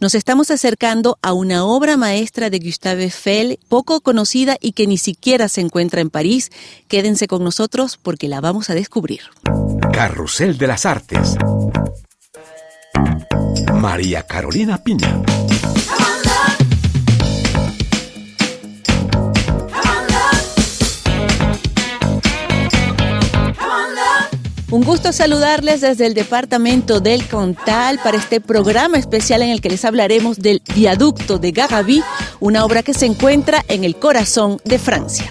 Nos estamos acercando a una obra maestra de Gustave Eiffel, poco conocida y que ni siquiera se encuentra en París. Quédense con nosotros porque la vamos a descubrir. Carrusel de las Artes. María Carolina Piña. Un gusto saludarles desde el departamento del Cantal para este programa especial en el que les hablaremos del viaducto de Garabí, una obra que se encuentra en el corazón de Francia.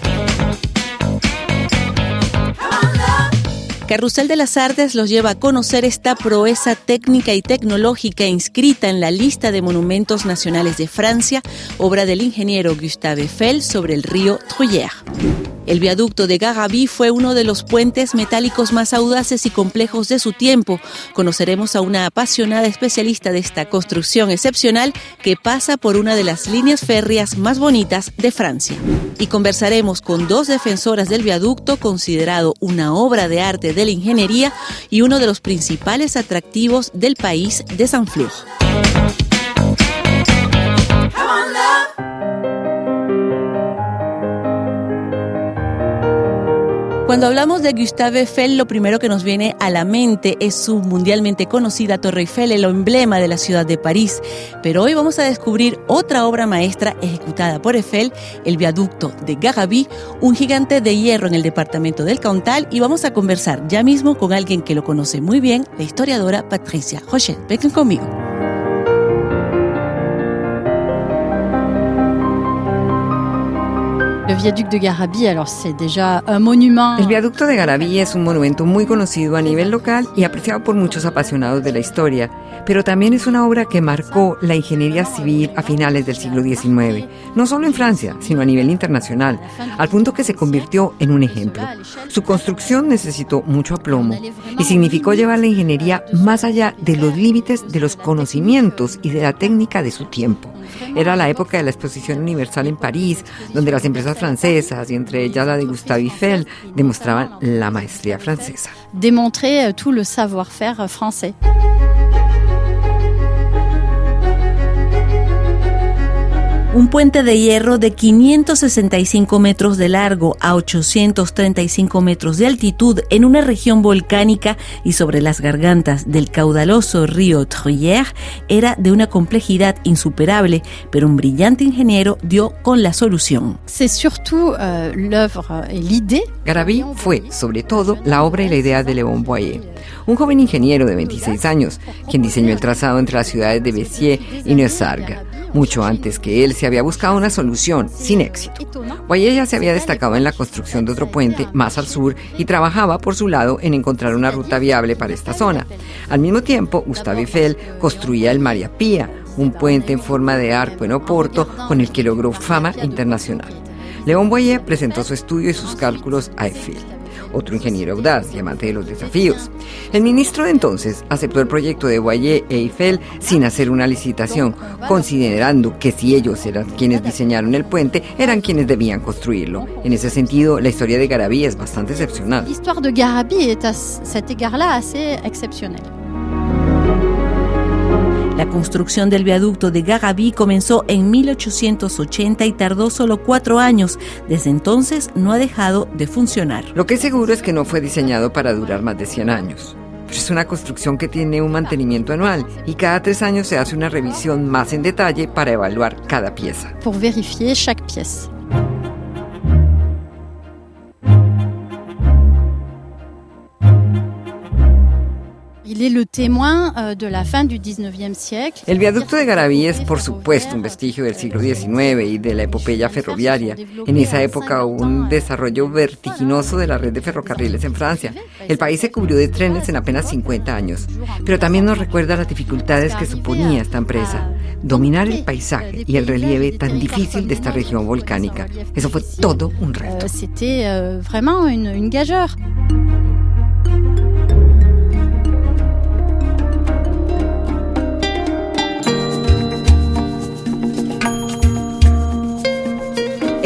Carrusel de las Artes los lleva a conocer esta proeza técnica y tecnológica inscrita en la lista de monumentos nacionales de Francia, obra del ingeniero Gustave Eiffel sobre el río Truyère. El viaducto de Garabí fue uno de los puentes metálicos más audaces y complejos de su tiempo. Conoceremos a una apasionada especialista de esta construcción excepcional que pasa por una de las líneas férreas más bonitas de Francia. Y conversaremos con dos defensoras del viaducto, considerado una obra de arte de la ingeniería y uno de los principales atractivos del país de San Flour. Cuando hablamos de Gustave Eiffel, lo primero que nos viene a la mente es su mundialmente conocida Torre Eiffel, el emblema de la ciudad de París. Pero hoy vamos a descubrir otra obra maestra ejecutada por Eiffel, el viaducto de Garabí, un gigante de hierro en el departamento del Cantal, y vamos a conversar ya mismo con alguien que lo conoce muy bien, la historiadora Patricia Rochelle. Vengan conmigo. El viaducto de Garabí, alors c'est déjà un monument. El viaducto de Garabí es un monumento muy conocido a nivel local y apreciado por muchos apasionados de la historia, pero también es una obra que marcó la ingeniería civil a finales del siglo XIX, no solo en Francia, sino a nivel internacional, al punto que se convirtió en un ejemplo. Su construcción necesitó mucho aplomo y significó llevar la ingeniería más allá de los límites de los conocimientos y de la técnica de su tiempo. Era la época de la Exposición Universal en París, donde las empresas francesas, y entre ellas la de Gustave Eiffel, demostraban la maestría francesa. Démontrer tout le savoir-faire français. Un puente de hierro de 565 metros de largo a 835 metros de altitud en una región volcánica y sobre las gargantas del caudaloso río Truyère era de una complejidad insuperable, pero un brillante ingeniero dio con la solución. C'est surtout euh, l'œuvre et l'idée. Garabí fue, sobre todo, la obra y la idea de Léon Boyer, un joven ingeniero de 26 años, quien diseñó el trazado entre las ciudades de Béziers y Neussargues. Mucho antes que él se había buscado una solución, sin éxito. Boyer ya se había destacado en la construcción de otro puente más al sur y trabajaba por su lado en encontrar una ruta viable para esta zona. Al mismo tiempo, Gustave Eiffel construía el Maria Pia, un puente en forma de arco en Oporto con el que logró fama internacional. León Boyer presentó su estudio y sus cálculos a Eiffel otro ingeniero audaz y amante de los desafíos. El ministro de entonces aceptó el proyecto de Boyer e Eiffel sin hacer una licitación, considerando que si ellos eran quienes diseñaron el puente, eran quienes debían construirlo. En ese sentido, la historia de Garabí es bastante excepcional. La historia de Garabí est à cet égard-là assez exceptionnelle. La construcción del viaducto de Garabí comenzó en 1880 y tardó solo cuatro años. Desde entonces no ha dejado de funcionar. Lo que es seguro es que no fue diseñado para durar más de 100 años. Es una construcción que tiene un mantenimiento anual y cada tres años se hace una revisión más en detalle para evaluar cada pieza. Pour vérifier chaque pièce. Il est le témoin euh, de la fin du 19e siècle. El viaducto de Garabí es, por supuesto, un vestigio del siglo XIX y de la epopeya ferroviaria. En esa época hubo un desarrollo vertiginoso de la red de ferrocarriles en Francia. El país se cubrió de trenes en apenas 50 años. Pero también nos recuerda las dificultades que suponía esta empresa. Dominar el paisaje y el relieve tan difícil de esta región volcánica. Eso fue todo un reto. Euh, C'était euh, vraiment une, une gageure.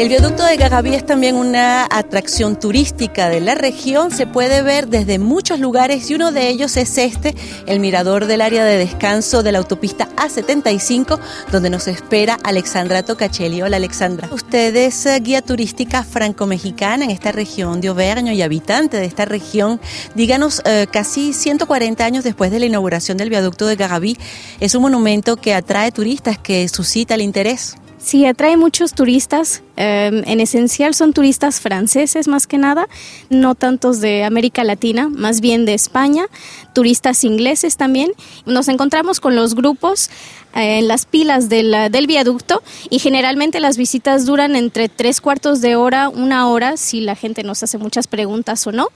El viaducto de Gagaví es también una atracción turística de la región. Se puede ver desde muchos lugares y uno de ellos es este, el mirador del área de descanso de la autopista A75, donde nos espera Alexandra Tocachelli. Hola Alexandra. Usted es eh, guía turística franco-mexicana en esta región de Auvergne y habitante de esta región. Díganos, eh, casi 140 años después de la inauguración del viaducto de Gagaví, es un monumento que atrae turistas, que suscita el interés. Sí, atrae muchos turistas. Em, en esencial son turistas franceses más que nada, no tantos de América Latina, más bien de España, turistas ingleses también. Nos encontramos con los grupos eh, en las pilas del, del viaducto y generalmente las visitas duran entre tres cuartos de hora, una hora, si la gente nos hace muchas preguntas o no.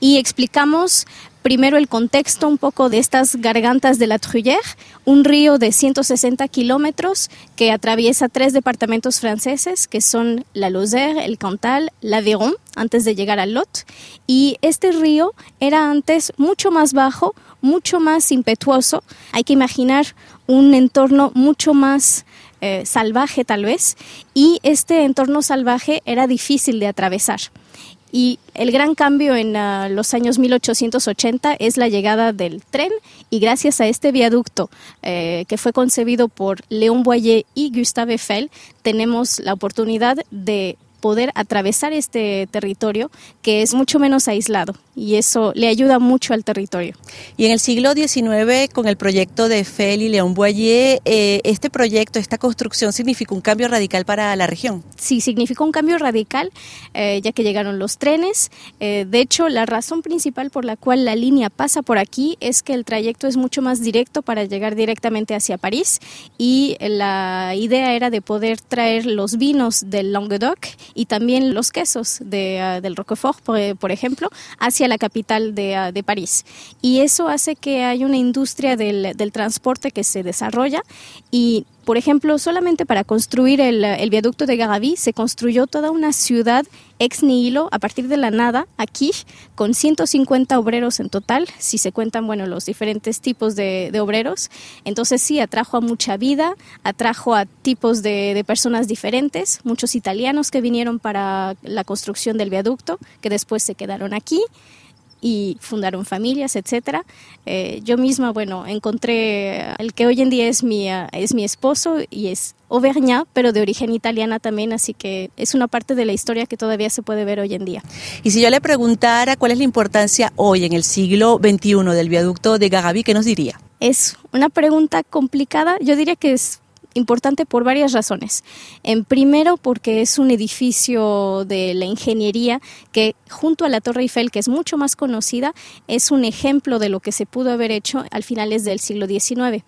Y explicamos primero el contexto un poco de estas gargantas de la Truyère, un río de 160 kilómetros que atraviesa tres departamentos franceses, que son la Lozère, el Cantal, l'Aveyron, antes de llegar al Lot. Y este río era antes mucho más bajo, mucho más impetuoso. Hay que imaginar un entorno mucho más eh, salvaje tal vez, y este entorno salvaje era difícil de atravesar. Y el gran cambio en uh, los años 1880 es la llegada del tren y gracias a este viaducto eh, que fue concebido por Léon Boyer y Gustave Eiffel, tenemos la oportunidad de poder atravesar este territorio que es mucho menos aislado y eso le ayuda mucho al territorio. Y en el siglo XIX, con el proyecto de y León Boyer, eh, este proyecto, esta construcción significó un cambio radical para la región. Sí, significó un cambio radical, eh, ya que llegaron los trenes. Eh, de hecho, la razón principal por la cual la línea pasa por aquí es que el trayecto es mucho más directo para llegar directamente hacia París y la idea era de poder traer los vinos del Languedoc y también los quesos de, uh, del Roquefort, por, ejemplo, hacia la capital de, uh, de, París. Y eso hace que haya una industria del, del transporte que se desarrolla y por ejemplo, solamente para construir el, el, viaducto de Garaví se construyó toda una ciudad ex nihilo a partir de la nada aquí, con 150 obreros en total, si se cuentan bueno, los diferentes tipos de, obreros. Entonces sí, atrajo a mucha vida, atrajo a tipos de, personas diferentes, muchos italianos que vinieron para la construcción del viaducto, que después se quedaron aquí y fundaron familias, etcétera. Eh, yo misma, bueno, encontré el que hoy en día es mi, es mi esposo y es auvergnat, pero de origen italiana también, así que es una parte de la historia que todavía se puede ver hoy en día. Y si yo le preguntara cuál es la importancia hoy en el siglo XXI del viaducto de Gagaví, ¿qué nos diría? Es una pregunta complicada. Yo diría que es importante por varias razones. En primero, porque es un edificio de la ingeniería que junto a la Torre Eiffel, que es mucho más conocida, es un ejemplo de lo que se pudo haber hecho al finales del siglo XIX.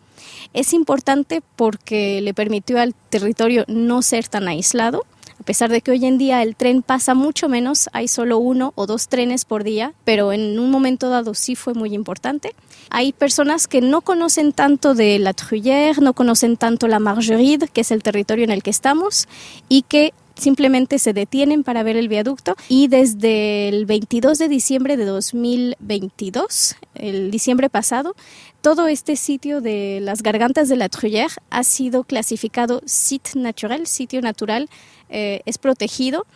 Es importante porque le permitió al territorio no ser tan aislado, a pesar de que hoy en día el tren pasa mucho menos, hay solo uno o dos trenes por día, pero en un momento dado sí fue muy importante. Hay personas que no conocen tanto de la Truyère, no conocen tanto la Margeride, que es el territorio en el que estamos, y que simplemente se detienen para ver el viaducto y desde el 22 de diciembre de 2022, el diciembre pasado, todo este sitio de las gargantas de la Truyère ha sido clasificado site naturel, sitio natural, eh, es protegido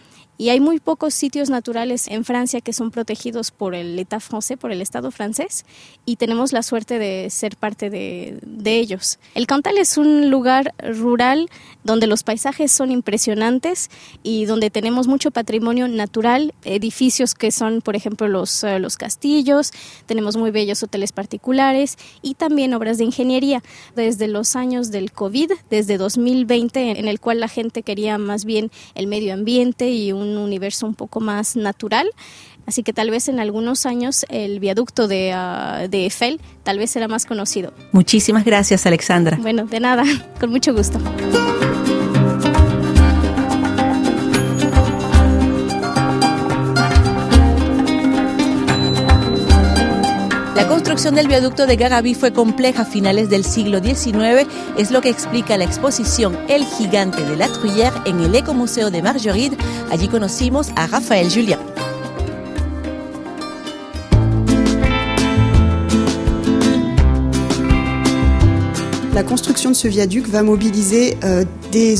y hay muy pocos sitios naturales en Francia que son protegidos por el État francés, por el Estado francés, y tenemos la suerte de ser parte de, de, ellos. El Cantal es un lugar rural donde los paisajes son impresionantes y donde tenemos mucho patrimonio natural, edificios que son, por ejemplo, los, uh, los castillos, tenemos muy bellos hoteles particulares y también obras de ingeniería. Desde los años del COVID, desde 2020, en el cual la gente quería más bien el medio ambiente y un un universo un poco más natural. Así que tal vez en algunos años el viaducto de, uh, de Eiffel tal vez será más conocido. Muchísimas gracias, Alexandra. Bueno, de nada, con mucho gusto. La construcción del viaducto de Gagaví fue compleja a finales del siglo XIX, es lo que explica la exposición El gigante de la Truyère en el Ecomuseo de Margeride. Allí conocimos a Rafael Julien. La construction de ce viaduc va mobiliser euh, des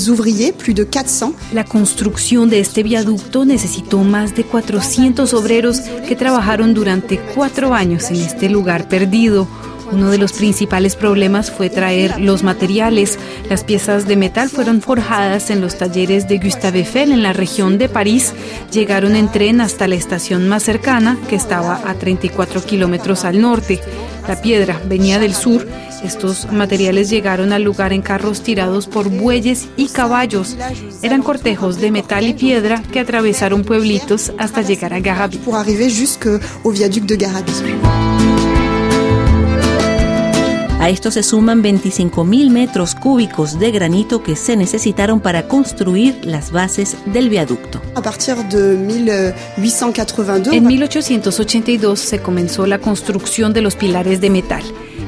plus de 400. La construcción de este viaducto necesitó más de 400 obreros que trabajaron durante cuatro años en este lugar perdido. Uno de los principales problemas fue traer los materiales. Las piezas de metal fueron forjadas en los talleres de Gustave Eiffel en la región de París. Llegaron en tren hasta la estación más cercana, que estaba a 34 kilómetros al norte. La piedra venía del sur. Estos materiales llegaron al lugar en carros tirados por bueyes y caballos. Eran cortejos de metal y piedra que atravesaron pueblitos hasta llegar a Garabi. A esto se suman 25.000 metros cúbicos de granito que se necesitaron para construir las bases del viaducto. A partir de 1882, En 1882 se comenzó la construcción de los pilares de metal.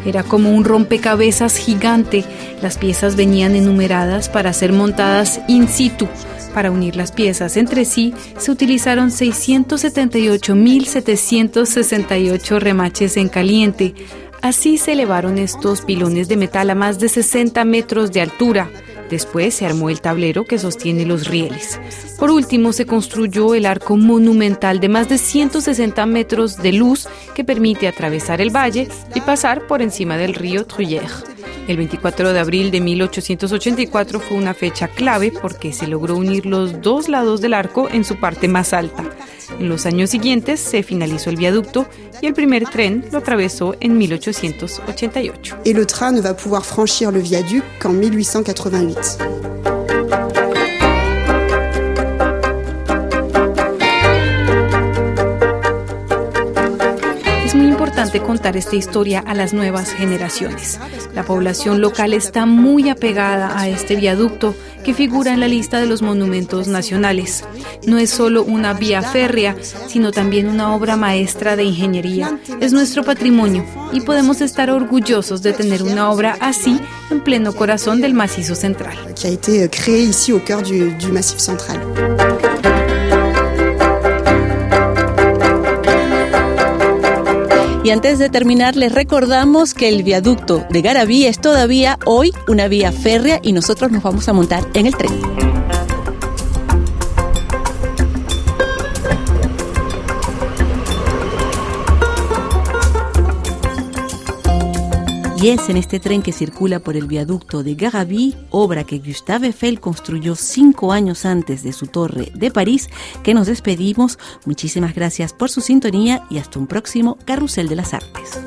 Era como un rompecabezas gigante. Las piezas venían enumeradas para ser montadas in situ. Para unir las piezas entre sí se utilizaron 678.768 remaches en caliente. Así se elevaron estos pilones de metal a más de 60 metros de altura. Después se armó el tablero que sostiene los rieles. Por último, se construyó el arco monumental de más de 160 metros de luz que permite atravesar el valle y pasar por encima del río Truyère. El 24 de abril de 1884 fue una fecha clave porque se logró unir los dos lados del arco en su parte más alta. En los años siguientes se finalizó el viaducto y el primer tren lo atravesó en 1888. et le train ne va pouvoir franchir le viaduc qu'en 1888. Importante contar esta historia a las nuevas generaciones. La población local está muy apegada a este viaducto que figura en la lista de los monumentos nacionales. No es solo una vía férrea, sino también una obra maestra de ingeniería. Es nuestro patrimonio y podemos estar orgullosos de tener una obra así en pleno corazón del macizo central. Y antes de terminar, les recordamos que el viaducto de Garabí es todavía hoy una vía férrea y nosotros nos vamos a montar en el tren. Y es en este tren que circula por el viaducto de Garabí, obra que Gustave Eiffel construyó cinco años antes de su torre de París, que nos despedimos. Muchísimas gracias por su sintonía y hasta un próximo Carrusel de las Artes.